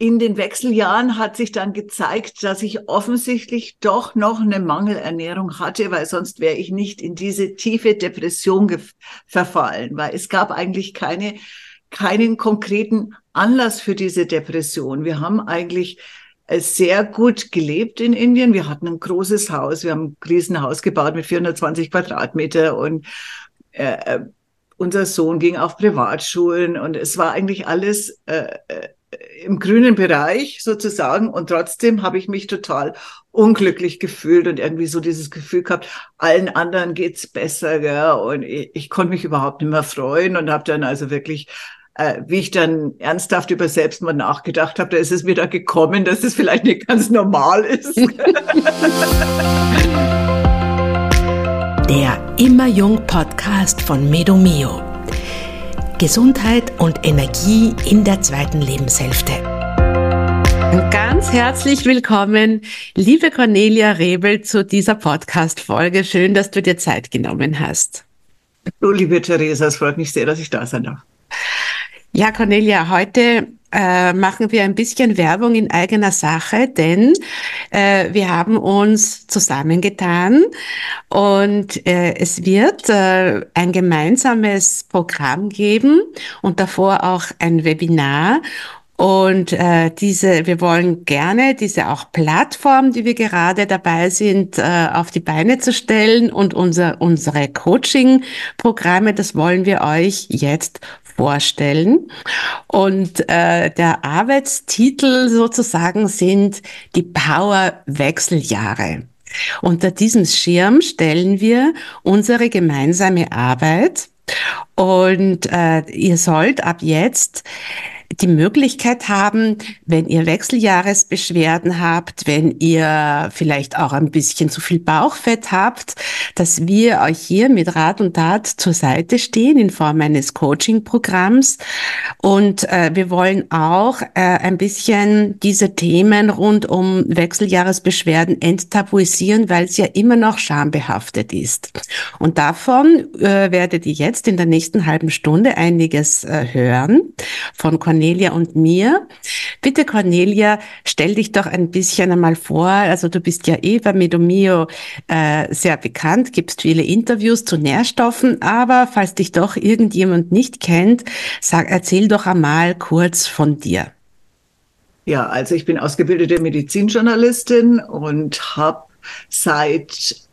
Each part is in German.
in den Wechseljahren hat sich dann gezeigt, dass ich offensichtlich doch noch eine Mangelernährung hatte, weil sonst wäre ich nicht in diese tiefe Depression verfallen, weil es gab eigentlich keine, keinen konkreten Anlass für diese Depression. Wir haben eigentlich äh, sehr gut gelebt in Indien. Wir hatten ein großes Haus. Wir haben ein Riesenhaus gebaut mit 420 Quadratmeter und äh, äh, unser Sohn ging auf Privatschulen und es war eigentlich alles äh, äh im grünen Bereich sozusagen und trotzdem habe ich mich total unglücklich gefühlt und irgendwie so dieses Gefühl gehabt, allen anderen geht's besser, gell? und ich, ich konnte mich überhaupt nicht mehr freuen und habe dann also wirklich äh, wie ich dann ernsthaft über Selbstmord nachgedacht habe, da ist es wieder gekommen, dass es vielleicht nicht ganz normal ist. Der Immer Jung Podcast von Medomio. Gesundheit und Energie in der zweiten Lebenshälfte. Ganz herzlich willkommen, liebe Cornelia Rebel, zu dieser Podcast-Folge. Schön, dass du dir Zeit genommen hast. Hallo, liebe Theresa, es freut mich sehr, dass ich da sein darf. Ja, Cornelia, heute äh, machen wir ein bisschen Werbung in eigener Sache, denn äh, wir haben uns zusammengetan und äh, es wird äh, ein gemeinsames Programm geben und davor auch ein Webinar. Und äh, diese, wir wollen gerne diese auch Plattform, die wir gerade dabei sind, äh, auf die Beine zu stellen und unser, unsere Coaching-Programme, das wollen wir euch jetzt vorstellen. Und äh, der Arbeitstitel sozusagen sind die Power-Wechseljahre. Unter diesem Schirm stellen wir unsere gemeinsame Arbeit und äh, ihr sollt ab jetzt die Möglichkeit haben, wenn ihr Wechseljahresbeschwerden habt, wenn ihr vielleicht auch ein bisschen zu viel Bauchfett habt, dass wir euch hier mit Rat und Tat zur Seite stehen in Form eines Coaching-Programms. Und äh, wir wollen auch äh, ein bisschen diese Themen rund um Wechseljahresbeschwerden enttabuisieren, weil es ja immer noch schambehaftet ist. Und davon äh, werdet ihr jetzt in der nächsten halben Stunde einiges äh, hören von Cornelia Cornelia und mir. Bitte Cornelia, stell dich doch ein bisschen einmal vor. Also du bist ja eh bei Medomio äh, sehr bekannt, gibst viele Interviews zu Nährstoffen, aber falls dich doch irgendjemand nicht kennt, sag, erzähl doch einmal kurz von dir. Ja, also ich bin ausgebildete Medizinjournalistin und habe seit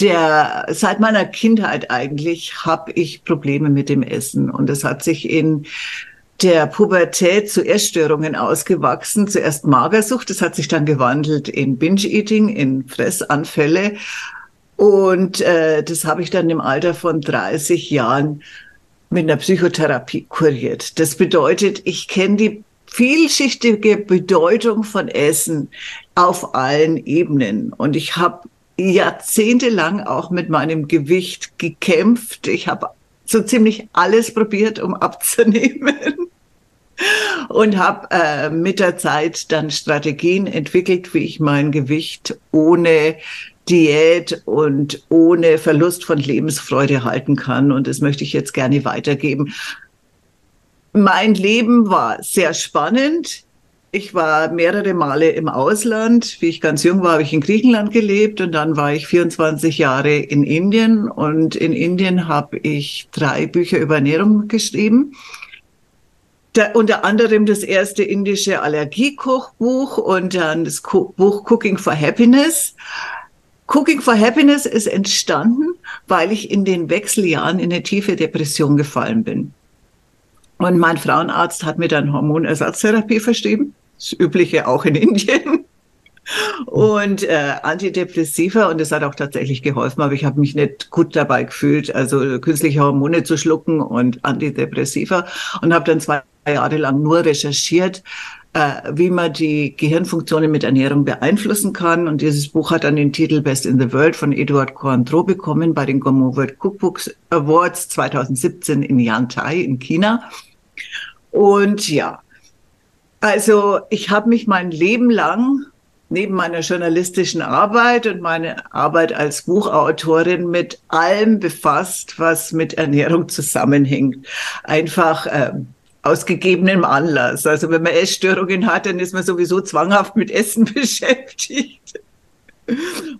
der seit meiner Kindheit eigentlich habe ich Probleme mit dem Essen und es hat sich in der Pubertät zu Essstörungen ausgewachsen. Zuerst Magersucht, das hat sich dann gewandelt in Binge-Eating, in Fressanfälle. Und äh, das habe ich dann im Alter von 30 Jahren mit einer Psychotherapie kuriert. Das bedeutet, ich kenne die vielschichtige Bedeutung von Essen auf allen Ebenen. Und ich habe jahrzehntelang auch mit meinem Gewicht gekämpft. Ich habe so ziemlich alles probiert, um abzunehmen. Und habe äh, mit der Zeit dann Strategien entwickelt, wie ich mein Gewicht ohne Diät und ohne Verlust von Lebensfreude halten kann. Und das möchte ich jetzt gerne weitergeben. Mein Leben war sehr spannend. Ich war mehrere Male im Ausland. Wie ich ganz jung war, habe ich in Griechenland gelebt und dann war ich 24 Jahre in Indien und in Indien habe ich drei Bücher über Ernährung geschrieben. Da, unter anderem das erste indische Allergiekochbuch und dann das Buch Cooking for Happiness. Cooking for Happiness ist entstanden, weil ich in den Wechseljahren in eine tiefe Depression gefallen bin. Und mein Frauenarzt hat mir dann Hormonersatztherapie verschrieben das Übliche auch in Indien. Und äh, Antidepressiva, und das hat auch tatsächlich geholfen, aber ich habe mich nicht gut dabei gefühlt, also künstliche Hormone zu schlucken und Antidepressiva und habe dann zwei Jahre lang nur recherchiert, äh, wie man die Gehirnfunktionen mit Ernährung beeinflussen kann. Und dieses Buch hat dann den Titel Best in the World von Eduard Cointreau bekommen bei den Gourmand World Cookbooks Awards 2017 in Yantai in China. Und ja, also ich habe mich mein Leben lang neben meiner journalistischen Arbeit und meiner Arbeit als Buchautorin mit allem befasst, was mit Ernährung zusammenhängt. Einfach äh, aus gegebenem Anlass. Also wenn man Essstörungen hat, dann ist man sowieso zwanghaft mit Essen beschäftigt.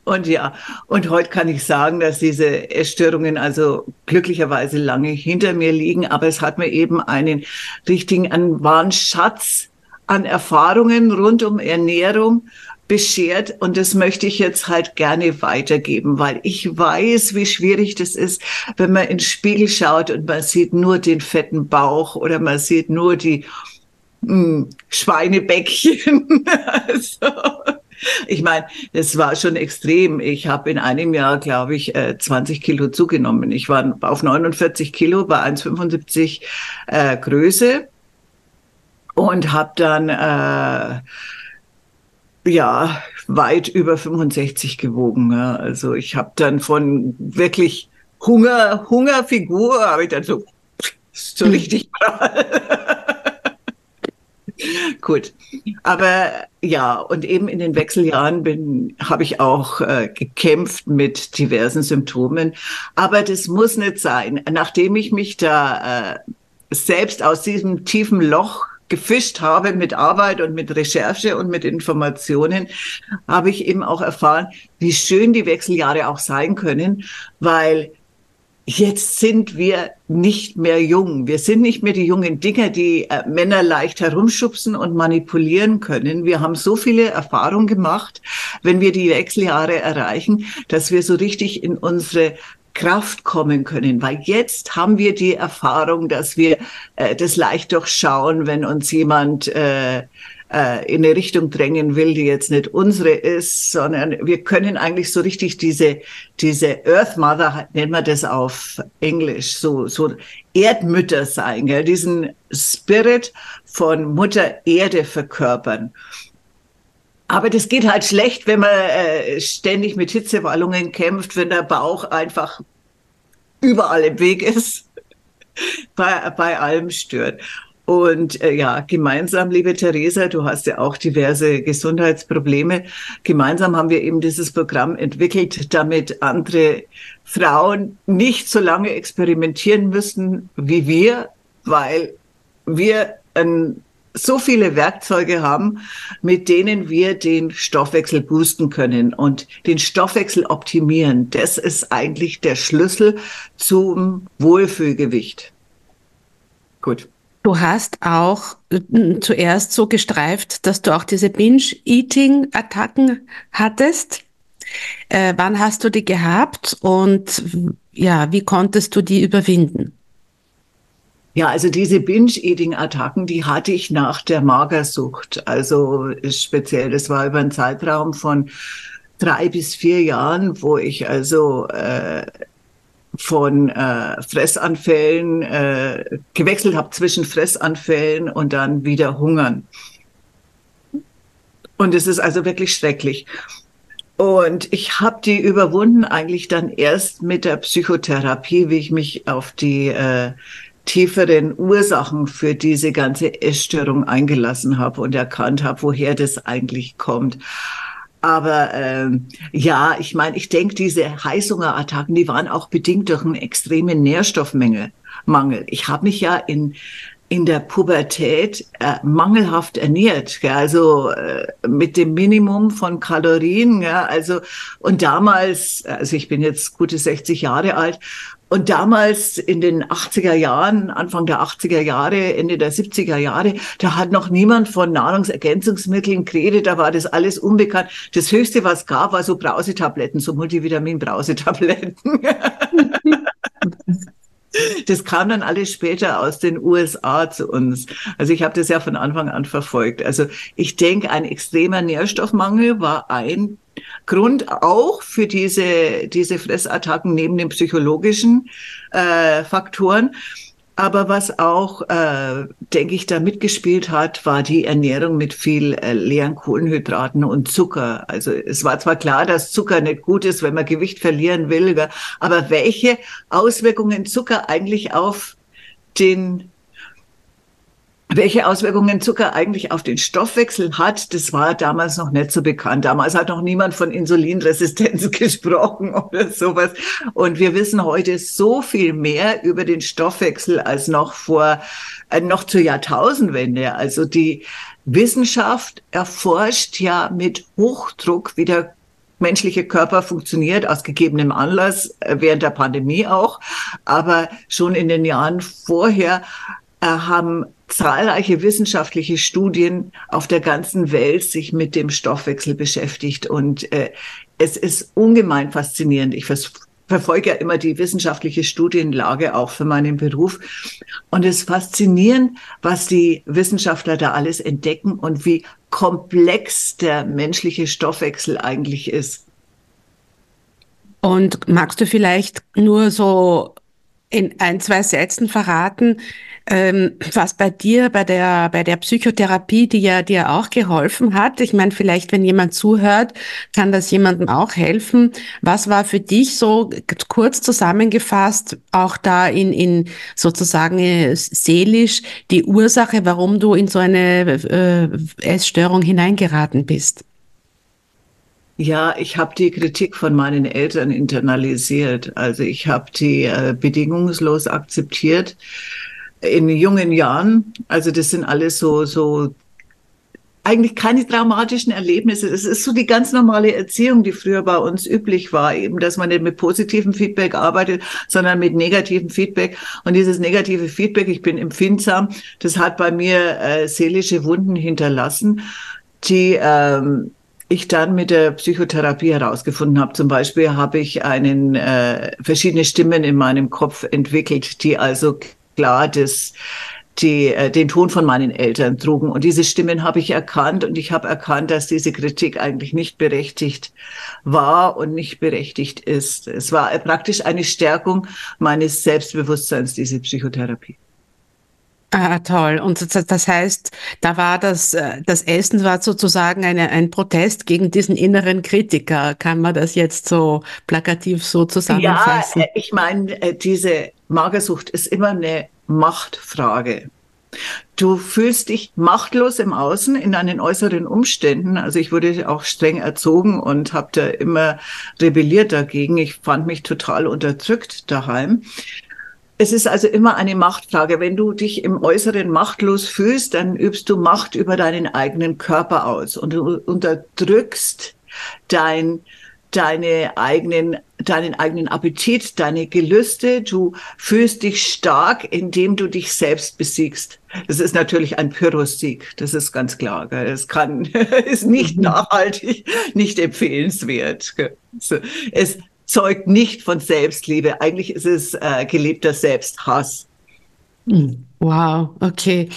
Und ja, und heute kann ich sagen, dass diese Essstörungen also glücklicherweise lange hinter mir liegen, aber es hat mir eben einen richtigen, einen wahren Schatz an Erfahrungen rund um Ernährung beschert und das möchte ich jetzt halt gerne weitergeben, weil ich weiß, wie schwierig das ist, wenn man ins Spiegel schaut und man sieht nur den fetten Bauch oder man sieht nur die mh, hm, Schweinebäckchen. also, ich meine, das war schon extrem. Ich habe in einem Jahr, glaube ich, 20 äh, Kilo zugenommen. Ich war auf 49 Kilo bei 1,75 äh, Größe und habe dann äh, ja weit über 65 gewogen. Ja. Also ich habe dann von wirklich Hunger, Hungerfigur, habe ich dann so so hm. richtig Gut, aber ja, und eben in den Wechseljahren bin, habe ich auch äh, gekämpft mit diversen Symptomen. Aber das muss nicht sein. Nachdem ich mich da äh, selbst aus diesem tiefen Loch gefischt habe mit Arbeit und mit Recherche und mit Informationen, habe ich eben auch erfahren, wie schön die Wechseljahre auch sein können, weil jetzt sind wir nicht mehr jung. Wir sind nicht mehr die jungen Dinger, die äh, Männer leicht herumschubsen und manipulieren können. Wir haben so viele Erfahrungen gemacht, wenn wir die Wechseljahre erreichen, dass wir so richtig in unsere Kraft kommen können, weil jetzt haben wir die Erfahrung, dass wir äh, das leicht durchschauen, wenn uns jemand äh, äh, in eine Richtung drängen will, die jetzt nicht unsere ist, sondern wir können eigentlich so richtig diese diese Earth Mother nennt man das auf Englisch, so so Erdmütter sein, gell? diesen Spirit von Mutter Erde verkörpern. Aber das geht halt schlecht, wenn man äh, ständig mit Hitzewallungen kämpft, wenn der Bauch einfach überall im Weg ist, bei, bei allem stört. Und äh, ja, gemeinsam, liebe Theresa, du hast ja auch diverse Gesundheitsprobleme. Gemeinsam haben wir eben dieses Programm entwickelt, damit andere Frauen nicht so lange experimentieren müssen wie wir, weil wir ein so viele Werkzeuge haben, mit denen wir den Stoffwechsel boosten können und den Stoffwechsel optimieren. Das ist eigentlich der Schlüssel zum Wohlfühlgewicht. Gut. Du hast auch äh, zuerst so gestreift, dass du auch diese Binge-Eating-Attacken hattest. Äh, wann hast du die gehabt und ja, wie konntest du die überwinden? Ja, also diese Binge-Eating-Attacken, die hatte ich nach der Magersucht. Also speziell, das war über einen Zeitraum von drei bis vier Jahren, wo ich also äh, von äh, Fressanfällen äh, gewechselt habe zwischen Fressanfällen und dann wieder Hungern. Und es ist also wirklich schrecklich. Und ich habe die überwunden eigentlich dann erst mit der Psychotherapie, wie ich mich auf die äh, tieferen Ursachen für diese ganze Essstörung eingelassen habe und erkannt habe, woher das eigentlich kommt. Aber ähm, ja, ich meine, ich denke, diese Heißhungerattacken, die waren auch bedingt durch einen extremen Nährstoffmangel. Mangel. Ich habe mich ja in in der Pubertät äh, mangelhaft ernährt, gell? also äh, mit dem Minimum von Kalorien. Gell? Also und damals, also ich bin jetzt gute 60 Jahre alt und damals in den 80er Jahren, Anfang der 80er Jahre, Ende der 70er Jahre, da hat noch niemand von Nahrungsergänzungsmitteln geredet, da war das alles unbekannt. Das Höchste, was gab, war so Brausetabletten, so Multivitamin-Brausetabletten. Das kam dann alles später aus den USA zu uns. Also ich habe das ja von Anfang an verfolgt. Also ich denke, ein extremer Nährstoffmangel war ein Grund auch für diese, diese Fressattacken neben den psychologischen äh, Faktoren. Aber was auch, äh, denke ich, da mitgespielt hat, war die Ernährung mit viel äh, leeren Kohlenhydraten und Zucker. Also es war zwar klar, dass Zucker nicht gut ist, wenn man Gewicht verlieren will, aber welche Auswirkungen Zucker eigentlich auf den welche Auswirkungen Zucker eigentlich auf den Stoffwechsel hat, das war damals noch nicht so bekannt. Damals hat noch niemand von Insulinresistenz gesprochen oder sowas. Und wir wissen heute so viel mehr über den Stoffwechsel als noch vor, äh, noch zur Jahrtausendwende. Also die Wissenschaft erforscht ja mit Hochdruck, wie der menschliche Körper funktioniert, aus gegebenem Anlass, äh, während der Pandemie auch. Aber schon in den Jahren vorher äh, haben zahlreiche wissenschaftliche Studien auf der ganzen Welt sich mit dem Stoffwechsel beschäftigt. Und äh, es ist ungemein faszinierend. Ich verfolge ja immer die wissenschaftliche Studienlage auch für meinen Beruf. Und es ist faszinierend, was die Wissenschaftler da alles entdecken und wie komplex der menschliche Stoffwechsel eigentlich ist. Und magst du vielleicht nur so in ein, zwei Sätzen verraten, ähm, was bei dir bei der bei der Psychotherapie, die ja dir auch geholfen hat. Ich meine, vielleicht wenn jemand zuhört, kann das jemandem auch helfen. Was war für dich so kurz zusammengefasst auch da in in sozusagen äh, seelisch die Ursache, warum du in so eine äh, Essstörung hineingeraten bist? Ja, ich habe die Kritik von meinen Eltern internalisiert. Also ich habe die äh, bedingungslos akzeptiert in jungen Jahren. Also das sind alles so, so eigentlich keine traumatischen Erlebnisse. Es ist so die ganz normale Erziehung, die früher bei uns üblich war, eben, dass man nicht mit positivem Feedback arbeitet, sondern mit negativem Feedback. Und dieses negative Feedback, ich bin empfindsam, das hat bei mir äh, seelische Wunden hinterlassen, die ähm, ich dann mit der Psychotherapie herausgefunden habe. Zum Beispiel habe ich einen äh, verschiedene Stimmen in meinem Kopf entwickelt, die also klar das, die, äh, den Ton von meinen Eltern trugen. Und diese Stimmen habe ich erkannt und ich habe erkannt, dass diese Kritik eigentlich nicht berechtigt war und nicht berechtigt ist. Es war praktisch eine Stärkung meines Selbstbewusstseins, diese Psychotherapie. Ah, toll. Und das heißt, da war das, äh, das Essen war sozusagen eine, ein Protest gegen diesen inneren Kritiker. Kann man das jetzt so plakativ so zusammenfassen? Ja, äh, ich meine, diese Magersucht ist immer eine Machtfrage. Du fühlst dich machtlos im Außen in deinen äußeren Umständen. Also ich wurde auch streng erzogen und habe da immer rebelliert dagegen. Ich fand mich total unterdrückt daheim. Es ist also immer eine Machtfrage. Wenn du dich im Äußeren machtlos fühlst, dann übst du Macht über deinen eigenen Körper aus und du unterdrückst dein deine eigenen, deinen eigenen Appetit, deine Gelüste. Du fühlst dich stark, indem du dich selbst besiegst. Das ist natürlich ein Pyrrhussieg. Das ist ganz klar. Es kann, ist nicht mhm. nachhaltig, nicht empfehlenswert. Es zeugt nicht von Selbstliebe. Eigentlich ist es äh, gelebter Selbsthass. Hm. Wow, okay.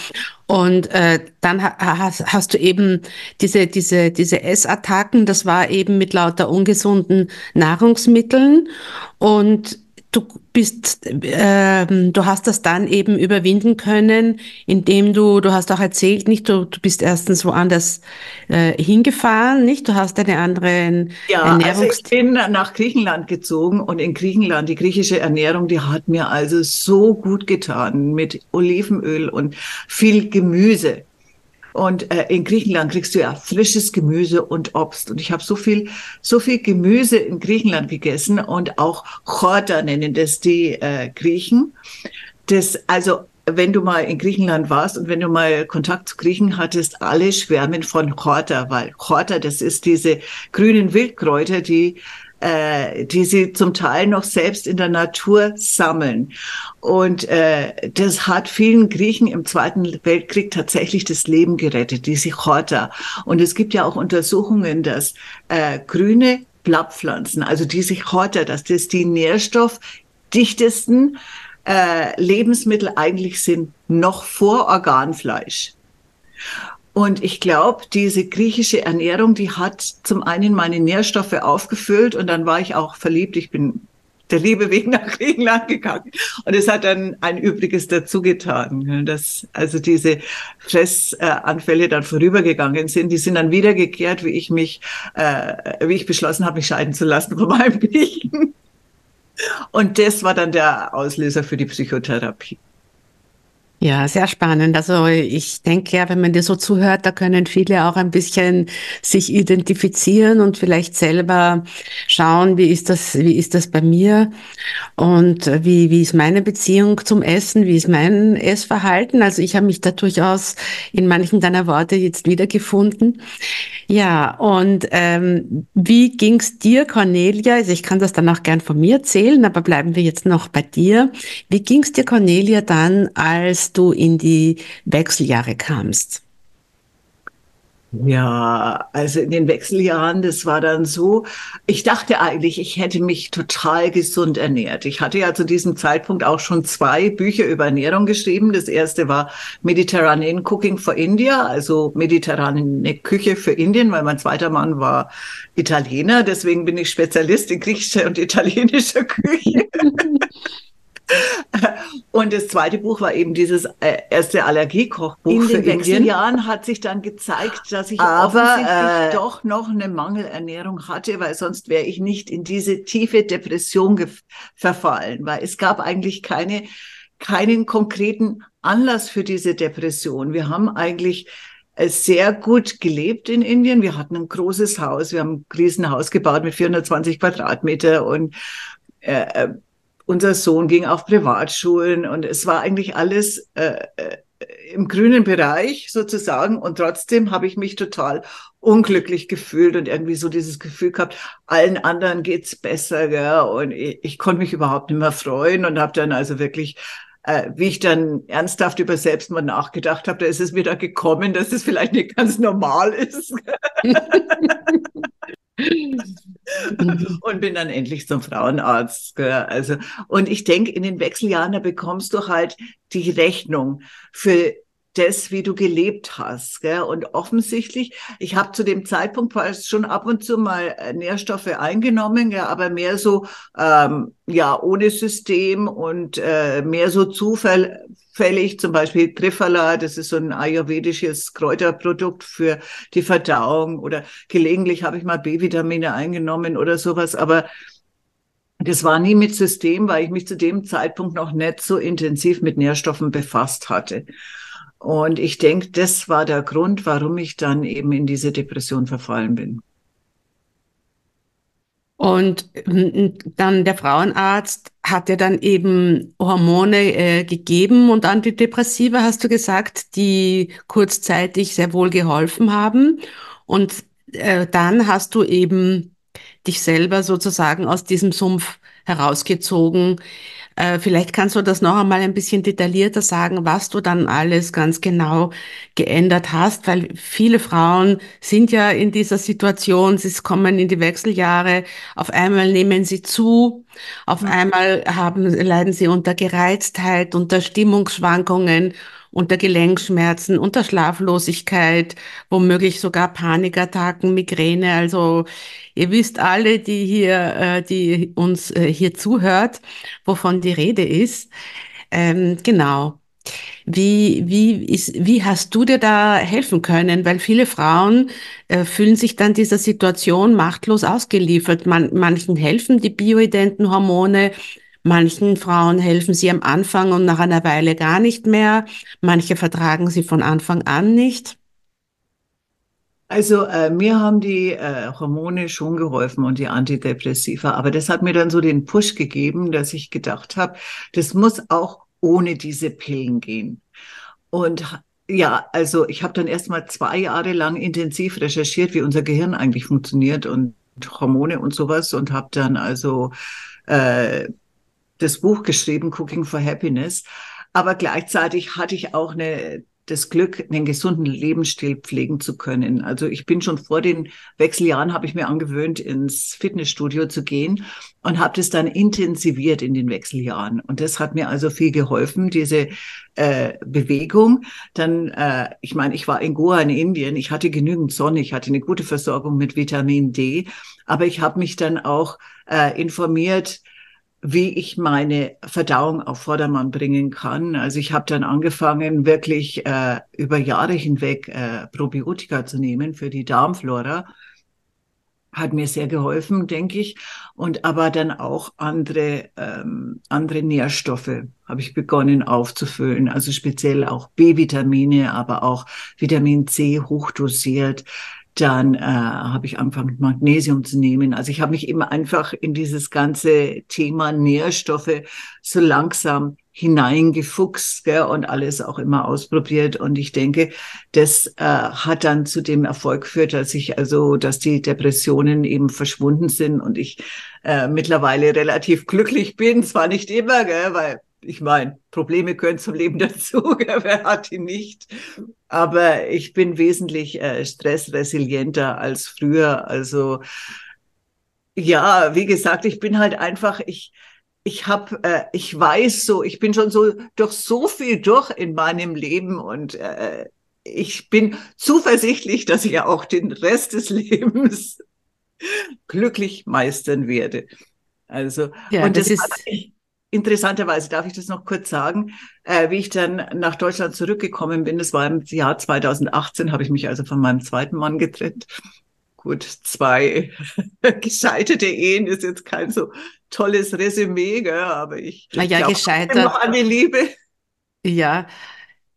Und äh, dann hast, hast du eben diese, diese, diese Essattacken, das war eben mit lauter ungesunden Nahrungsmitteln. Und du bist, äh, du hast das dann eben überwinden können, indem du, du hast auch erzählt, nicht, du, du bist erstens woanders äh, hingefahren, nicht, du hast eine andere ja, Ernährungs... Also ich bin nach Griechenland gezogen und in Griechenland, die griechische Ernährung, die hat mir also so gut getan mit Olivenöl und viel Gemüse. Und äh, in Griechenland kriegst du ja frisches Gemüse und Obst. Und ich habe so viel, so viel Gemüse in Griechenland gegessen und auch Chorta nennen das die äh, Griechen. Das, also wenn du mal in Griechenland warst und wenn du mal Kontakt zu Griechen hattest, alle schwärmen von Chorta, weil Chorta, das ist diese grünen Wildkräuter, die äh, die sie zum Teil noch selbst in der Natur sammeln. Und äh, das hat vielen Griechen im Zweiten Weltkrieg tatsächlich das Leben gerettet, diese Horta. Und es gibt ja auch Untersuchungen, dass äh, grüne Blattpflanzen, also diese Horta, dass das die nährstoffdichtesten äh, Lebensmittel eigentlich sind, noch vor Organfleisch. Und ich glaube, diese griechische Ernährung, die hat zum einen meine Nährstoffe aufgefüllt und dann war ich auch verliebt. Ich bin der Liebe wegen nach Griechenland gegangen. Und es hat dann ein Übriges dazu getan, dass also diese Fressanfälle dann vorübergegangen sind. Die sind dann wiedergekehrt, wie ich mich, äh, wie ich beschlossen habe, mich scheiden zu lassen von meinem Griechen. Und das war dann der Auslöser für die Psychotherapie. Ja, sehr spannend. Also ich denke ja, wenn man dir so zuhört, da können viele auch ein bisschen sich identifizieren und vielleicht selber schauen, wie ist das, wie ist das bei mir und wie, wie ist meine Beziehung zum Essen, wie ist mein Essverhalten. Also ich habe mich da durchaus in manchen deiner Worte jetzt wiedergefunden. Ja, und ähm, wie ging's dir, Cornelia? Also ich kann das dann auch gern von mir erzählen, aber bleiben wir jetzt noch bei dir. Wie ging's dir, Cornelia, dann, als du in die Wechseljahre kamst? Ja, also in den Wechseljahren, das war dann so, ich dachte eigentlich, ich hätte mich total gesund ernährt. Ich hatte ja zu diesem Zeitpunkt auch schon zwei Bücher über Ernährung geschrieben. Das erste war Mediterranean Cooking for India, also mediterrane Küche für Indien, weil mein zweiter Mann war Italiener. Deswegen bin ich Spezialist in griechischer und italienischer Küche. Und das zweite Buch war eben dieses äh, erste Allergiekochbuch. In den Wechseljahren hat sich dann gezeigt, dass ich Aber, offensichtlich äh, doch noch eine Mangelernährung hatte, weil sonst wäre ich nicht in diese tiefe Depression verfallen, weil es gab eigentlich keine, keinen konkreten Anlass für diese Depression. Wir haben eigentlich äh, sehr gut gelebt in Indien. Wir hatten ein großes Haus, wir haben ein Riesenhaus gebaut mit 420 Quadratmeter und äh, äh unser Sohn ging auf Privatschulen und es war eigentlich alles äh, äh, im grünen Bereich sozusagen und trotzdem habe ich mich total unglücklich gefühlt und irgendwie so dieses Gefühl gehabt, allen anderen geht's besser, gell? und ich, ich konnte mich überhaupt nicht mehr freuen und habe dann also wirklich äh, wie ich dann ernsthaft über Selbstmord nachgedacht habe, da ist es wieder gekommen, dass es vielleicht nicht ganz normal ist. und bin dann endlich zum Frauenarzt. Gell? Also, und ich denke, in den Wechseljahren, da bekommst du halt die Rechnung für das, wie du gelebt hast. Gell? Und offensichtlich, ich habe zu dem Zeitpunkt schon ab und zu mal äh, Nährstoffe eingenommen, ja, aber mehr so ähm, ja ohne System und äh, mehr so zufällig. Zum Beispiel Trifala, das ist so ein ayurvedisches Kräuterprodukt für die Verdauung. Oder gelegentlich habe ich mal B-Vitamine eingenommen oder sowas. Aber das war nie mit System, weil ich mich zu dem Zeitpunkt noch nicht so intensiv mit Nährstoffen befasst hatte. Und ich denke, das war der Grund, warum ich dann eben in diese Depression verfallen bin. Und mm, dann der Frauenarzt hat dir dann eben Hormone äh, gegeben und Antidepressiva, hast du gesagt, die kurzzeitig sehr wohl geholfen haben. Und äh, dann hast du eben dich selber sozusagen aus diesem Sumpf herausgezogen, äh, vielleicht kannst du das noch einmal ein bisschen detaillierter sagen, was du dann alles ganz genau geändert hast, weil viele Frauen sind ja in dieser Situation, sie kommen in die Wechseljahre, auf einmal nehmen sie zu, auf einmal haben, leiden sie unter Gereiztheit, unter Stimmungsschwankungen unter Gelenkschmerzen, unter Schlaflosigkeit, womöglich sogar Panikattacken, Migräne. Also ihr wisst alle, die hier, äh, die uns äh, hier zuhört, wovon die Rede ist. Ähm, genau. Wie, wie, ist, wie hast du dir da helfen können? Weil viele Frauen äh, fühlen sich dann dieser Situation machtlos ausgeliefert. Man, manchen helfen die bioidenten Hormone, Manchen Frauen helfen sie am Anfang und nach einer Weile gar nicht mehr. Manche vertragen sie von Anfang an nicht. Also äh, mir haben die äh, Hormone schon geholfen und die Antidepressiva, aber das hat mir dann so den Push gegeben, dass ich gedacht habe, das muss auch ohne diese Pillen gehen. Und ja, also ich habe dann erst mal zwei Jahre lang intensiv recherchiert, wie unser Gehirn eigentlich funktioniert und Hormone und sowas und habe dann also äh, das Buch geschrieben, Cooking for Happiness. Aber gleichzeitig hatte ich auch eine, das Glück, einen gesunden Lebensstil pflegen zu können. Also ich bin schon vor den Wechseljahren, habe ich mir angewöhnt, ins Fitnessstudio zu gehen und habe das dann intensiviert in den Wechseljahren. Und das hat mir also viel geholfen, diese äh, Bewegung. Dann, äh, ich meine, ich war in Goa in Indien, ich hatte genügend Sonne, ich hatte eine gute Versorgung mit Vitamin D, aber ich habe mich dann auch äh, informiert, wie ich meine Verdauung auf Vordermann bringen kann. Also ich habe dann angefangen, wirklich äh, über Jahre hinweg äh, Probiotika zu nehmen für die Darmflora. hat mir sehr geholfen, denke ich. Und aber dann auch andere, ähm, andere Nährstoffe habe ich begonnen aufzufüllen. Also speziell auch B-Vitamine, aber auch Vitamin C hochdosiert. Dann äh, habe ich angefangen, Magnesium zu nehmen. Also ich habe mich immer einfach in dieses ganze Thema Nährstoffe so langsam hineingefuchst gell, und alles auch immer ausprobiert. Und ich denke, das äh, hat dann zu dem Erfolg geführt, dass ich also, dass die Depressionen eben verschwunden sind und ich äh, mittlerweile relativ glücklich bin. Zwar nicht immer, gell, weil ich meine, Probleme gehören zum Leben dazu, wer hat die nicht? Aber ich bin wesentlich äh, stressresilienter als früher. Also ja, wie gesagt, ich bin halt einfach, ich, ich habe, äh, ich weiß so, ich bin schon so durch so viel durch in meinem Leben und äh, ich bin zuversichtlich, dass ich auch den Rest des Lebens glücklich meistern werde. Also ja, und das, das ist ich, interessanterweise darf ich das noch kurz sagen, äh, wie ich dann nach Deutschland zurückgekommen bin. Das war im Jahr 2018, habe ich mich also von meinem zweiten Mann getrennt gut, zwei gescheiterte Ehen ist jetzt kein so tolles Resümee, gell? aber ich naja, gescheitert. noch an die Liebe. Ja,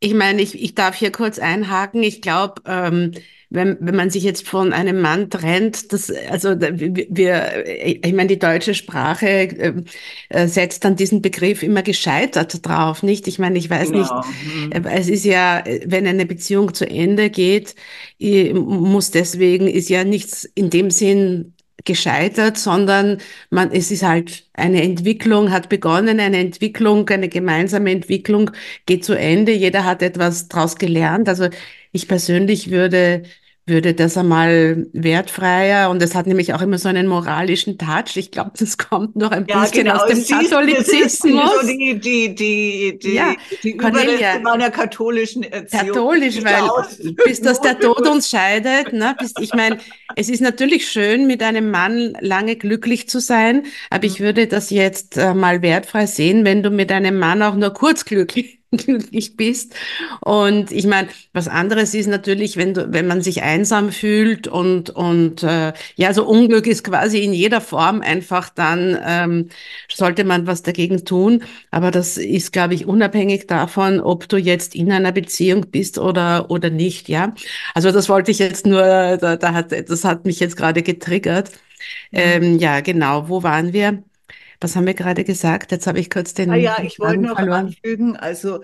ich meine, ich, ich darf hier kurz einhaken. Ich glaube, ähm, wenn, wenn man sich jetzt von einem Mann trennt, das, also wir, ich meine, die deutsche Sprache ähm, äh, setzt dann diesen Begriff immer gescheitert drauf, nicht? Ich meine, ich weiß genau. nicht, mhm. äh, es ist ja, wenn eine Beziehung zu Ende geht, muss deswegen, ist ja nichts in dem Sinn gescheitert, sondern man, es ist halt eine Entwicklung, hat begonnen, eine Entwicklung, eine gemeinsame Entwicklung geht zu Ende. Jeder hat etwas daraus gelernt. Also ich persönlich würde würde das einmal wertfreier und es hat nämlich auch immer so einen moralischen Touch. Ich glaube, das kommt noch ein ja, bisschen genau. aus dem Katholizismus. So die, die, die, die, ja, die Cornelia, meiner katholischen Erziehung. Katholisch, weil bis dass der Tod uns scheidet, ne, bis, ich meine, es ist natürlich schön, mit einem Mann lange glücklich zu sein, aber ich mhm. würde das jetzt äh, mal wertfrei sehen, wenn du mit einem Mann auch nur kurz glücklich glücklich bist. Und ich meine, was anderes ist natürlich, wenn du, wenn man sich einsam fühlt und und äh, ja, so Unglück ist quasi in jeder Form einfach, dann ähm, sollte man was dagegen tun. Aber das ist, glaube ich, unabhängig davon, ob du jetzt in einer Beziehung bist oder oder nicht. Ja, also das wollte ich jetzt nur, da, da hat das hat mich jetzt gerade getriggert. Mhm. Ähm, ja, genau. Wo waren wir? Was haben wir gerade gesagt? Jetzt habe ich kurz den. Ah ja, ich wollte noch verloren. anfügen, also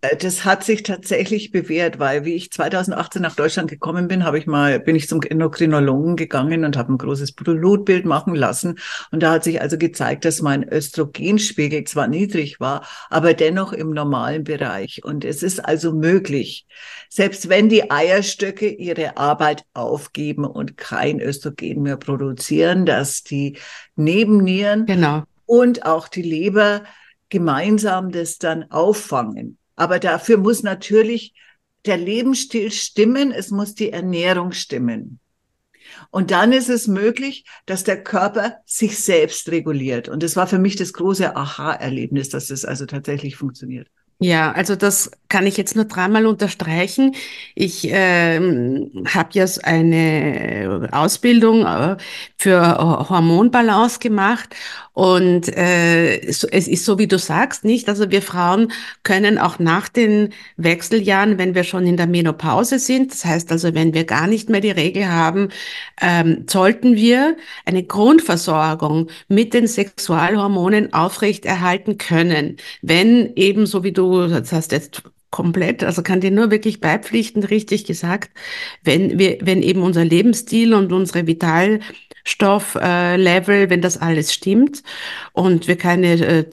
äh, das hat sich tatsächlich bewährt, weil wie ich 2018 nach Deutschland gekommen bin, habe ich mal bin ich zum Endokrinologen gegangen und habe ein großes Blutbild machen lassen und da hat sich also gezeigt, dass mein Östrogenspiegel zwar niedrig war, aber dennoch im normalen Bereich und es ist also möglich, selbst wenn die Eierstöcke ihre Arbeit aufgeben und kein Östrogen mehr produzieren, dass die Nebennieren genau und auch die Leber gemeinsam das dann auffangen. Aber dafür muss natürlich der Lebensstil stimmen, es muss die Ernährung stimmen. Und dann ist es möglich, dass der Körper sich selbst reguliert. Und das war für mich das große Aha-Erlebnis, dass das also tatsächlich funktioniert. Ja, also das kann ich jetzt nur dreimal unterstreichen. Ich äh, habe ja eine Ausbildung äh, für Hormonbalance gemacht und äh, es ist so, wie du sagst, nicht? Also wir Frauen können auch nach den Wechseljahren, wenn wir schon in der Menopause sind, das heißt also, wenn wir gar nicht mehr die Regel haben, ähm, sollten wir eine Grundversorgung mit den Sexualhormonen aufrechterhalten können, wenn eben, so wie du das hast jetzt komplett, also kann dir nur wirklich beipflichten, richtig gesagt, wenn wir, wenn eben unser Lebensstil und unsere Vitalstofflevel, äh, wenn das alles stimmt und wir keine äh,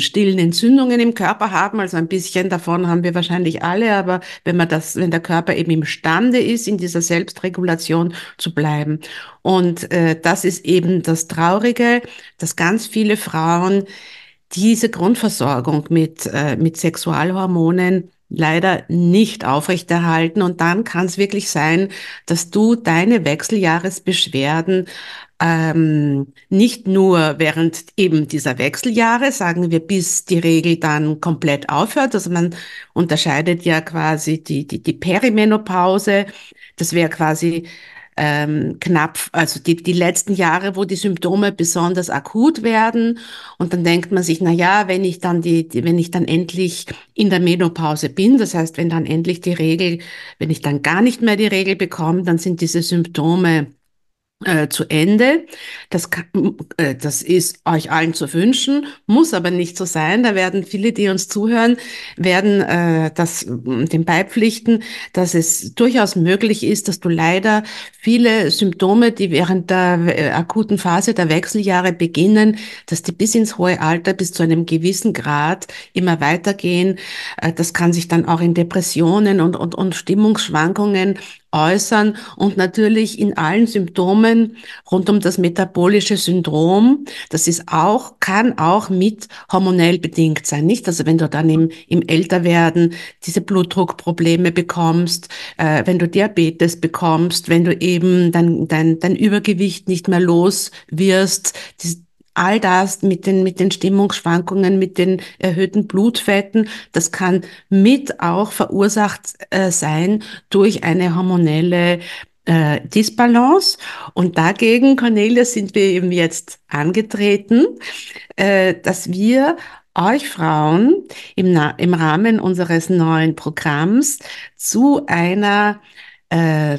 stillen Entzündungen im Körper haben, also ein bisschen davon haben wir wahrscheinlich alle, aber wenn man das, wenn der Körper eben imstande ist, in dieser Selbstregulation zu bleiben. Und äh, das ist eben das Traurige, dass ganz viele Frauen diese Grundversorgung mit, äh, mit Sexualhormonen leider nicht aufrechterhalten. Und dann kann es wirklich sein, dass du deine Wechseljahresbeschwerden ähm, nicht nur während eben dieser Wechseljahre, sagen wir, bis die Regel dann komplett aufhört. Also man unterscheidet ja quasi die, die, die Perimenopause. Das wäre quasi ähm, knapp, also die, die letzten Jahre, wo die Symptome besonders akut werden. Und dann denkt man sich, na ja, wenn ich dann die, die, wenn ich dann endlich in der Menopause bin, das heißt, wenn dann endlich die Regel, wenn ich dann gar nicht mehr die Regel bekomme, dann sind diese Symptome äh, zu Ende. Das, kann, äh, das ist euch allen zu wünschen, muss aber nicht so sein. Da werden viele, die uns zuhören, werden äh, das dem beipflichten, dass es durchaus möglich ist, dass du leider viele Symptome, die während der äh, akuten Phase der Wechseljahre beginnen, dass die bis ins hohe Alter, bis zu einem gewissen Grad immer weitergehen. Das kann sich dann auch in Depressionen und, und, und Stimmungsschwankungen äußern und natürlich in allen Symptomen rund um das metabolische Syndrom. Das ist auch, kann auch mit hormonell bedingt sein, nicht? Also wenn du dann im, im Älterwerden diese Blutdruckprobleme bekommst, äh, wenn du Diabetes bekommst, wenn du eben dein, dein, dein Übergewicht nicht mehr los wirst, die, all das mit den, mit den Stimmungsschwankungen, mit den erhöhten Blutfetten, das kann mit auch verursacht äh, sein durch eine hormonelle äh, Disbalance. Und dagegen, Cornelia, sind wir eben jetzt angetreten, äh, dass wir euch Frauen im, im Rahmen unseres neuen Programms zu einer äh,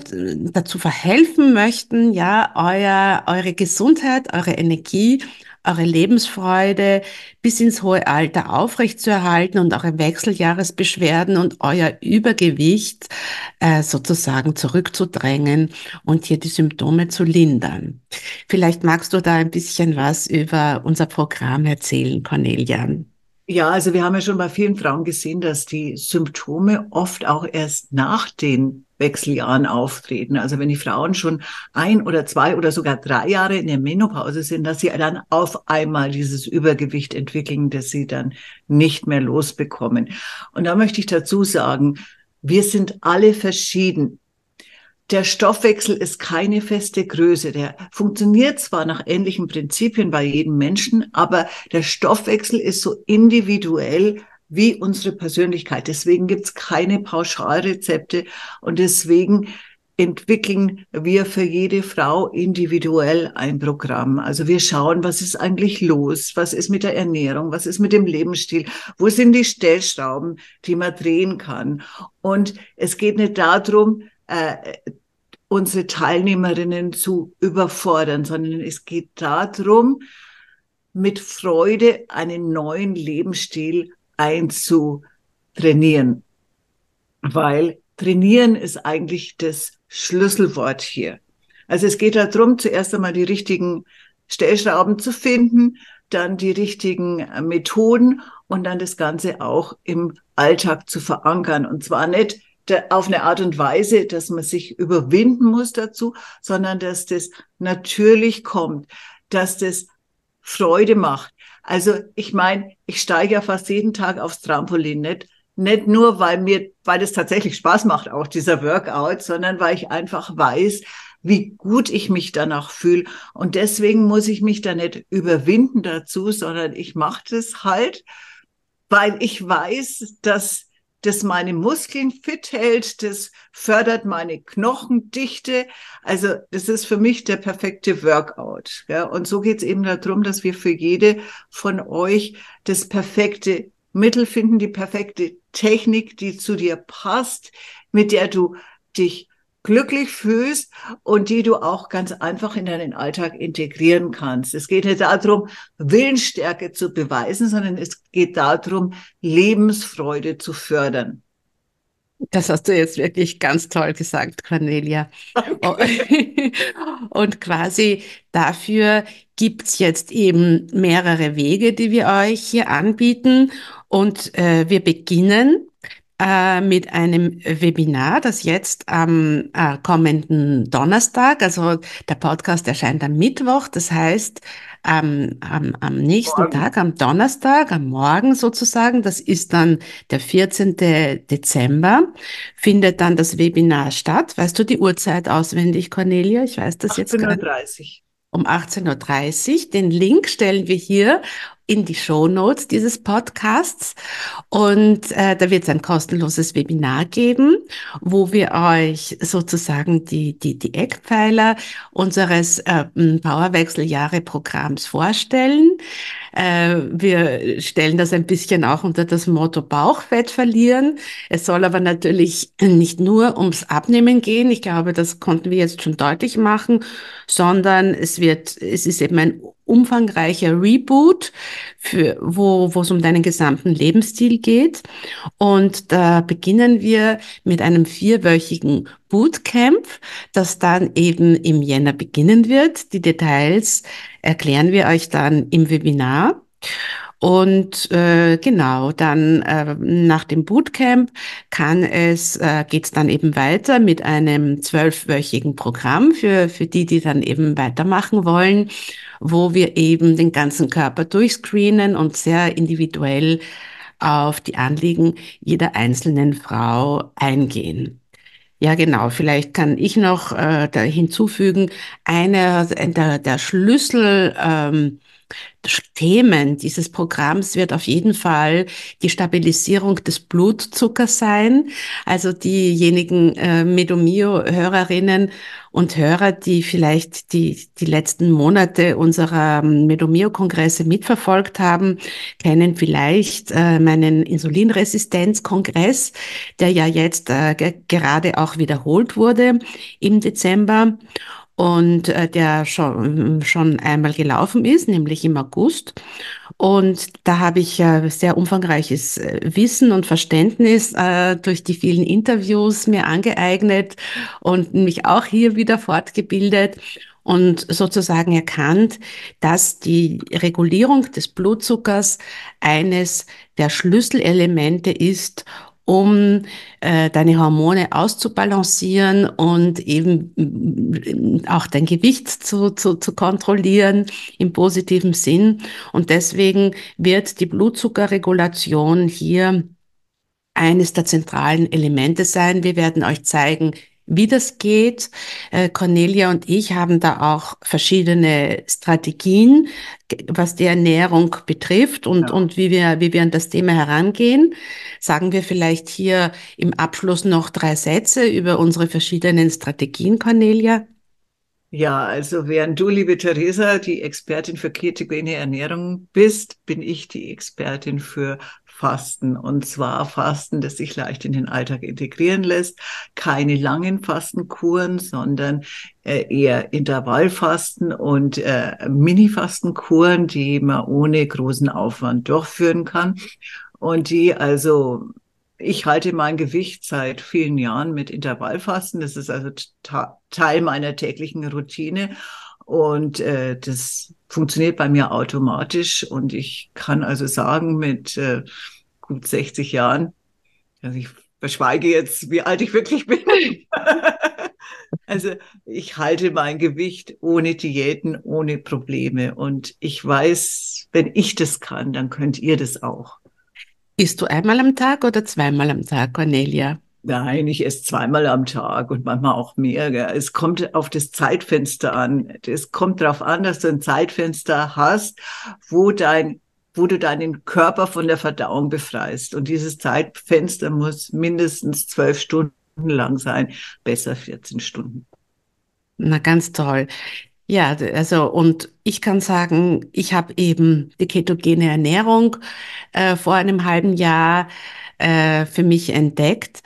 dazu verhelfen möchten, ja, euer, eure Gesundheit, eure Energie eure Lebensfreude bis ins hohe Alter aufrechtzuerhalten und eure Wechseljahresbeschwerden und euer Übergewicht äh, sozusagen zurückzudrängen und hier die Symptome zu lindern. Vielleicht magst du da ein bisschen was über unser Programm erzählen, Cornelia. Ja, also wir haben ja schon bei vielen Frauen gesehen, dass die Symptome oft auch erst nach den Wechseljahren auftreten. Also wenn die Frauen schon ein oder zwei oder sogar drei Jahre in der Menopause sind, dass sie dann auf einmal dieses Übergewicht entwickeln, das sie dann nicht mehr losbekommen. Und da möchte ich dazu sagen, wir sind alle verschieden der Stoffwechsel ist keine feste Größe. Der funktioniert zwar nach ähnlichen Prinzipien bei jedem Menschen, aber der Stoffwechsel ist so individuell wie unsere Persönlichkeit. Deswegen gibt's keine Pauschalrezepte und deswegen entwickeln wir für jede Frau individuell ein Programm. Also wir schauen, was ist eigentlich los? Was ist mit der Ernährung? Was ist mit dem Lebensstil? Wo sind die Stellschrauben, die man drehen kann? Und es geht nicht darum, äh, unsere Teilnehmerinnen zu überfordern, sondern es geht darum, mit Freude einen neuen Lebensstil einzutrainieren. Weil trainieren ist eigentlich das Schlüsselwort hier. Also es geht darum, zuerst einmal die richtigen Stellschrauben zu finden, dann die richtigen Methoden und dann das Ganze auch im Alltag zu verankern. Und zwar nicht auf eine Art und Weise, dass man sich überwinden muss dazu, sondern dass das natürlich kommt, dass das Freude macht. Also ich meine, ich steige ja fast jeden Tag aufs Trampolin, nicht, nicht nur, weil mir, weil es tatsächlich Spaß macht, auch dieser Workout, sondern weil ich einfach weiß, wie gut ich mich danach fühle. Und deswegen muss ich mich da nicht überwinden dazu, sondern ich mache das halt, weil ich weiß, dass das meine Muskeln fit hält, das fördert meine Knochendichte. Also das ist für mich der perfekte Workout. Ja? Und so geht es eben darum, dass wir für jede von euch das perfekte Mittel finden, die perfekte Technik, die zu dir passt, mit der du dich glücklich fühlst und die du auch ganz einfach in deinen Alltag integrieren kannst. Es geht nicht darum, Willensstärke zu beweisen, sondern es geht darum, Lebensfreude zu fördern. Das hast du jetzt wirklich ganz toll gesagt, Cornelia. Und quasi dafür gibt's jetzt eben mehrere Wege, die wir euch hier anbieten. Und äh, wir beginnen äh, mit einem Webinar, das jetzt am äh, kommenden Donnerstag, also der Podcast erscheint am Mittwoch, das heißt am, am, am nächsten Morgen. Tag, am Donnerstag, am Morgen sozusagen, das ist dann der 14. Dezember, findet dann das Webinar statt. Weißt du die Uhrzeit auswendig, Cornelia? Ich weiß das jetzt gerade. 18.30 Uhr um 18.30 Uhr. Den Link stellen wir hier in die Show Notes dieses Podcasts und äh, da wird es ein kostenloses Webinar geben, wo wir euch sozusagen die, die, die Eckpfeiler unseres äh, Powerwechseljahre-Programms vorstellen. Äh, wir stellen das ein bisschen auch unter das Motto Bauchfett verlieren. Es soll aber natürlich nicht nur ums Abnehmen gehen. Ich glaube, das konnten wir jetzt schon deutlich machen, sondern es wird, es ist eben ein umfangreicher Reboot, für, wo, wo es um deinen gesamten Lebensstil geht. Und da beginnen wir mit einem vierwöchigen Bootcamp, das dann eben im Jänner beginnen wird. Die Details erklären wir euch dann im Webinar. Und äh, genau, dann äh, nach dem Bootcamp kann es, äh, geht es dann eben weiter mit einem zwölfwöchigen Programm für, für die, die dann eben weitermachen wollen, wo wir eben den ganzen Körper durchscreenen und sehr individuell auf die Anliegen jeder einzelnen Frau eingehen. Ja, genau. Vielleicht kann ich noch äh, da hinzufügen, einer der, der Schlüssel ähm, Themen dieses Programms wird auf jeden Fall die Stabilisierung des Blutzuckers sein. Also diejenigen äh, Medomio-Hörerinnen und Hörer, die vielleicht die, die letzten Monate unserer ähm, Medomio-Kongresse mitverfolgt haben, kennen vielleicht äh, meinen Insulinresistenzkongress, der ja jetzt äh, gerade auch wiederholt wurde im Dezember und äh, der schon, schon einmal gelaufen ist, nämlich im August. Und da habe ich äh, sehr umfangreiches äh, Wissen und Verständnis äh, durch die vielen Interviews mir angeeignet und mich auch hier wieder fortgebildet und sozusagen erkannt, dass die Regulierung des Blutzuckers eines der Schlüsselelemente ist, um äh, deine Hormone auszubalancieren und eben mm, auch dein Gewicht zu, zu, zu kontrollieren im positiven Sinn. Und deswegen wird die Blutzuckerregulation hier eines der zentralen Elemente sein. Wir werden euch zeigen, wie das geht. Äh, Cornelia und ich haben da auch verschiedene Strategien, was die Ernährung betrifft und, ja. und wie wir, wie wir an das Thema herangehen. Sagen wir vielleicht hier im Abschluss noch drei Sätze über unsere verschiedenen Strategien, Cornelia. Ja, also während du, liebe Theresa, die Expertin für ketogene Ernährung bist, bin ich die Expertin für Fasten. Und zwar Fasten, das sich leicht in den Alltag integrieren lässt. Keine langen Fastenkuren, sondern äh, eher Intervallfasten und äh, Mini-Fastenkuren, die man ohne großen Aufwand durchführen kann. Und die also ich halte mein Gewicht seit vielen Jahren mit Intervallfasten. Das ist also Teil meiner täglichen Routine. Und äh, das funktioniert bei mir automatisch. Und ich kann also sagen, mit äh, gut 60 Jahren, also ich verschweige jetzt, wie alt ich wirklich bin. also ich halte mein Gewicht ohne Diäten, ohne Probleme. Und ich weiß, wenn ich das kann, dann könnt ihr das auch. Isst du einmal am Tag oder zweimal am Tag, Cornelia? Nein, ich esse zweimal am Tag und manchmal auch mehr. Gell. Es kommt auf das Zeitfenster an. Es kommt darauf an, dass du ein Zeitfenster hast, wo dein wo du deinen Körper von der Verdauung befreist. Und dieses Zeitfenster muss mindestens zwölf Stunden lang sein, besser 14 Stunden. Na, ganz toll. Ja, also und ich kann sagen, ich habe eben die ketogene Ernährung äh, vor einem halben Jahr äh, für mich entdeckt.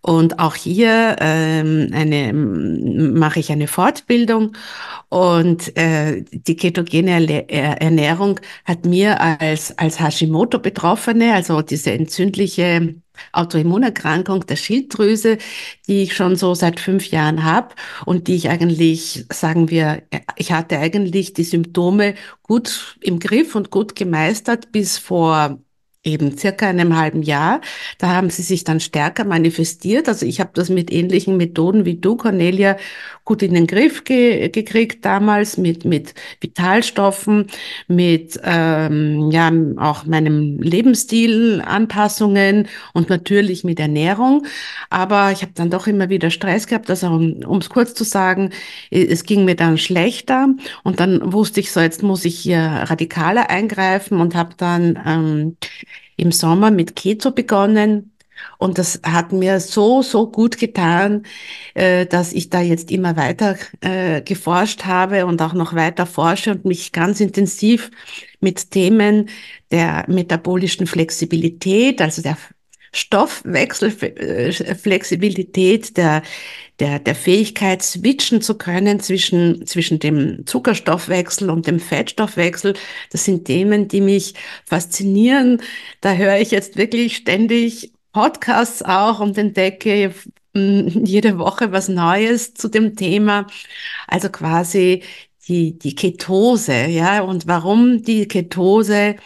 Und auch hier ähm, eine, mache ich eine Fortbildung. Und äh, die ketogene Ernährung hat mir als, als Hashimoto-Betroffene, also diese entzündliche Autoimmunerkrankung der Schilddrüse, die ich schon so seit fünf Jahren habe und die ich eigentlich, sagen wir, ich hatte eigentlich die Symptome gut im Griff und gut gemeistert bis vor eben circa einem halben Jahr. Da haben sie sich dann stärker manifestiert. Also ich habe das mit ähnlichen Methoden wie du, Cornelia, gut in den Griff ge gekriegt damals mit mit Vitalstoffen, mit ähm, ja auch meinem Lebensstil Anpassungen und natürlich mit Ernährung. Aber ich habe dann doch immer wieder Stress gehabt. Also um es kurz zu sagen, es ging mir dann schlechter und dann wusste ich so, jetzt muss ich hier radikaler eingreifen und habe dann ähm, im Sommer mit Keto begonnen. Und das hat mir so, so gut getan, äh, dass ich da jetzt immer weiter äh, geforscht habe und auch noch weiter forsche und mich ganz intensiv mit Themen der metabolischen Flexibilität, also der Stoffwechselflexibilität, der, der, der Fähigkeit, switchen zu können zwischen, zwischen dem Zuckerstoffwechsel und dem Fettstoffwechsel. Das sind Themen, die mich faszinieren. Da höre ich jetzt wirklich ständig Podcasts auch und entdecke hm, jede Woche was Neues zu dem Thema. Also quasi die, die Ketose, ja, und warum die Ketose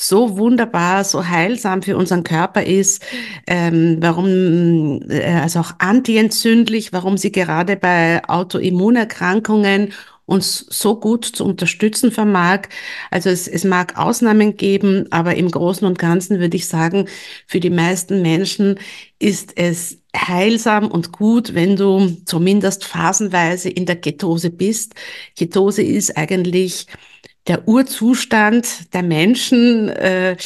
so wunderbar, so heilsam für unseren Körper ist, ähm, warum, äh, also auch antientzündlich, warum sie gerade bei Autoimmunerkrankungen uns so gut zu unterstützen vermag. Also es, es mag Ausnahmen geben, aber im Großen und Ganzen würde ich sagen, für die meisten Menschen ist es heilsam und gut, wenn du zumindest phasenweise in der Ketose bist. Ketose ist eigentlich der Urzustand der Menschen. Äh,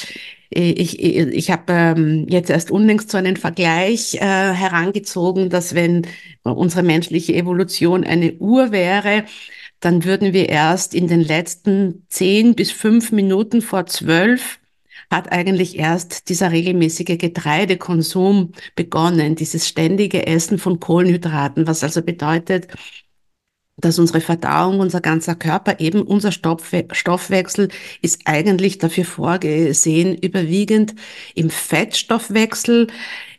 ich, ich, ich habe ähm, jetzt erst unlängst so einen Vergleich äh, herangezogen, dass wenn unsere menschliche Evolution eine Uhr wäre, dann würden wir erst in den letzten zehn bis fünf Minuten vor zwölf hat eigentlich erst dieser regelmäßige Getreidekonsum begonnen, dieses ständige Essen von Kohlenhydraten, was also bedeutet, dass unsere Verdauung, unser ganzer Körper, eben unser Stoffwechsel ist eigentlich dafür vorgesehen, überwiegend im Fettstoffwechsel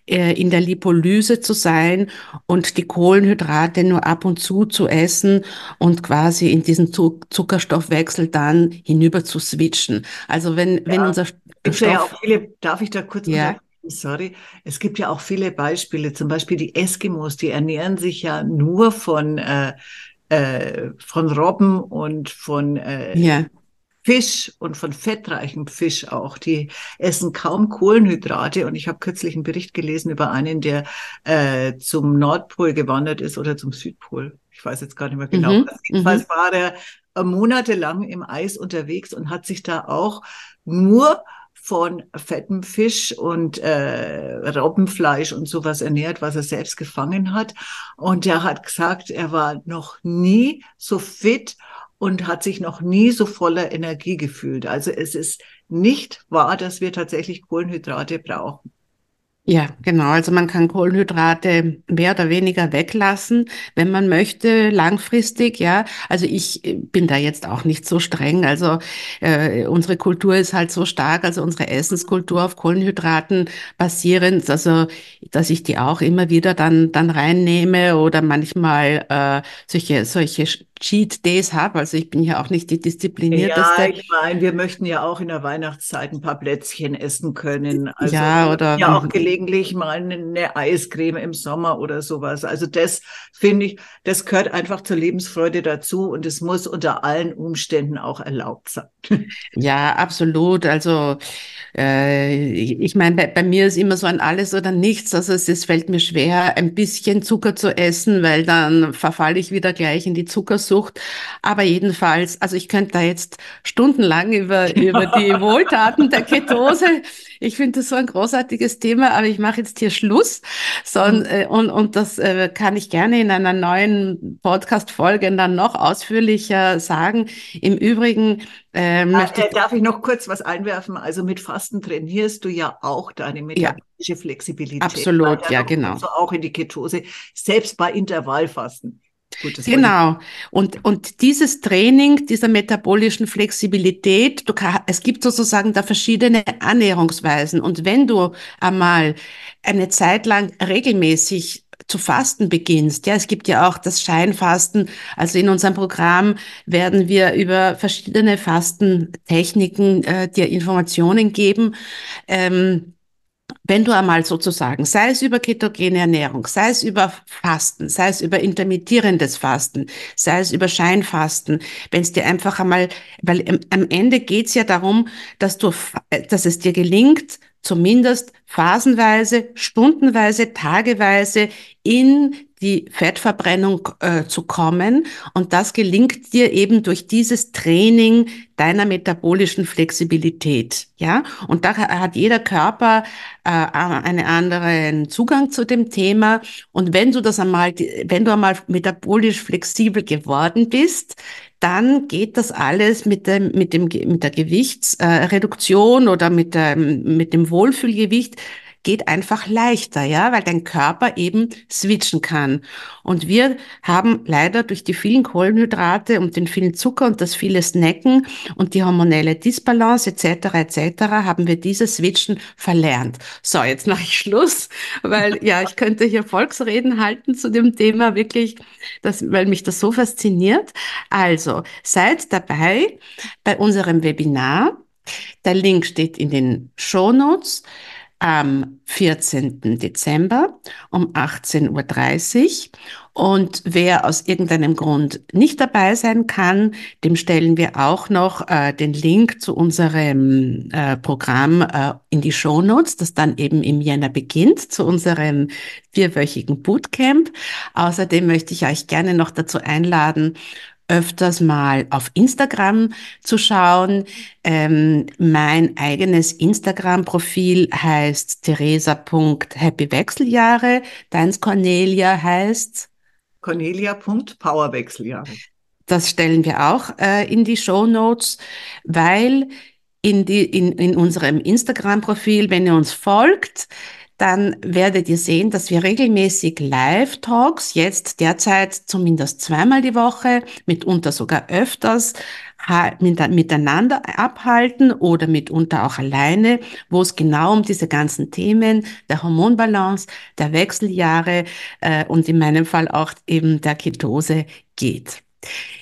äh, in der Lipolyse zu sein und die Kohlenhydrate nur ab und zu zu essen und quasi in diesen Zuckerstoffwechsel dann hinüber zu switchen. Also wenn, ja, wenn unser Stoff... Ja auch viele, darf ich da kurz ja. Sorry, es gibt ja auch viele Beispiele, zum Beispiel die Eskimos, die ernähren sich ja nur von äh, äh, von Robben und von äh, ja. Fisch und von fettreichem Fisch auch. Die essen kaum Kohlenhydrate. Und ich habe kürzlich einen Bericht gelesen über einen, der äh, zum Nordpol gewandert ist oder zum Südpol. Ich weiß jetzt gar nicht mehr genau. Mhm. Jedenfalls mhm. war er monatelang im Eis unterwegs und hat sich da auch nur von fettem Fisch und äh, Robbenfleisch und sowas ernährt, was er selbst gefangen hat. Und er hat gesagt, er war noch nie so fit und hat sich noch nie so voller Energie gefühlt. Also es ist nicht wahr, dass wir tatsächlich Kohlenhydrate brauchen. Ja, genau. Also man kann Kohlenhydrate mehr oder weniger weglassen, wenn man möchte, langfristig. Ja, also ich bin da jetzt auch nicht so streng. Also äh, unsere Kultur ist halt so stark, also unsere Essenskultur auf Kohlenhydraten basierend, also dass ich die auch immer wieder dann dann reinnehme oder manchmal äh, solche solche Cheat Days habe. Also ich bin ja auch nicht die disziplinierteste. Ja, ich meine, wir möchten ja auch in der Weihnachtszeit ein paar Plätzchen essen können. Also ja, oder ja auch gelegentlich mal eine Eiscreme im Sommer oder sowas. Also das finde ich, das gehört einfach zur Lebensfreude dazu und es muss unter allen Umständen auch erlaubt sein. Ja, absolut. Also äh, ich meine, bei, bei, mir ist immer so ein alles oder nichts. Also es, es fällt mir schwer, ein bisschen Zucker zu essen, weil dann verfalle ich wieder gleich in die Zuckersucht. Aber jedenfalls, also ich könnte da jetzt stundenlang über, über die Wohltaten der Ketose. Ich finde das so ein großartiges Thema, aber ich mache jetzt hier Schluss. So, mhm. äh, und, und das äh, kann ich gerne in einer neuen Podcast-Folge dann noch ausführlicher sagen. Im Übrigen äh, möchte ich Darf ich noch kurz was einwerfen? Also mit Fasten trainierst du ja auch deine metabolische ja, Flexibilität. Absolut, ja, genau. Also auch in die Ketose, selbst bei Intervallfasten. Gut, genau. Und, und dieses Training dieser metabolischen Flexibilität, du kann, es gibt sozusagen da verschiedene Annäherungsweisen. Und wenn du einmal eine Zeit lang regelmäßig zu fasten beginnst. Ja, es gibt ja auch das Scheinfasten. Also in unserem Programm werden wir über verschiedene Fastentechniken äh, dir Informationen geben. Ähm, wenn du einmal sozusagen, sei es über ketogene Ernährung, sei es über Fasten, sei es über intermittierendes Fasten, sei es über Scheinfasten, wenn es dir einfach einmal, weil am Ende geht's ja darum, dass du, dass es dir gelingt, zumindest phasenweise, stundenweise, tageweise in die Fettverbrennung äh, zu kommen. Und das gelingt dir eben durch dieses Training deiner metabolischen Flexibilität. Ja, und da hat jeder Körper äh, einen anderen Zugang zu dem Thema. Und wenn du das einmal, wenn du einmal metabolisch flexibel geworden bist, dann geht das alles mit dem, mit dem, mit der Gewichtsreduktion oder mit, dem, mit dem Wohlfühlgewicht geht einfach leichter, ja, weil dein Körper eben switchen kann. Und wir haben leider durch die vielen Kohlenhydrate und den vielen Zucker und das viele Snacken und die hormonelle Disbalance etc. etc. haben wir dieses Switchen verlernt. So, jetzt mache ich Schluss, weil ja, ich könnte hier Volksreden halten zu dem Thema wirklich, das, weil mich das so fasziniert. Also, seid dabei bei unserem Webinar. Der Link steht in den Show Notes am 14. Dezember um 18.30 Uhr. Und wer aus irgendeinem Grund nicht dabei sein kann, dem stellen wir auch noch äh, den Link zu unserem äh, Programm äh, in die Show Notes, das dann eben im Jänner beginnt, zu unserem vierwöchigen Bootcamp. Außerdem möchte ich euch gerne noch dazu einladen, öfters mal auf Instagram zu schauen. Ähm, mein eigenes Instagram-Profil heißt theresa.happywechseljahre. Deins Cornelia heißt Cornelia.powerwechseljahre. Das stellen wir auch äh, in die Show Notes, weil in, die, in, in unserem Instagram-Profil, wenn ihr uns folgt, dann werdet ihr sehen, dass wir regelmäßig Live-Talks, jetzt derzeit zumindest zweimal die Woche, mitunter sogar öfters, miteinander abhalten oder mitunter auch alleine, wo es genau um diese ganzen Themen der Hormonbalance, der Wechseljahre äh, und in meinem Fall auch eben der Ketose geht.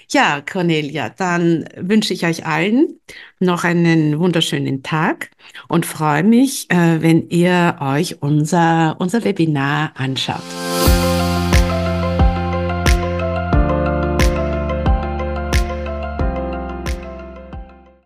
Ja, Cornelia, dann wünsche ich euch allen noch einen wunderschönen Tag und freue mich, äh, wenn ihr euch unser, unser Webinar anschaut.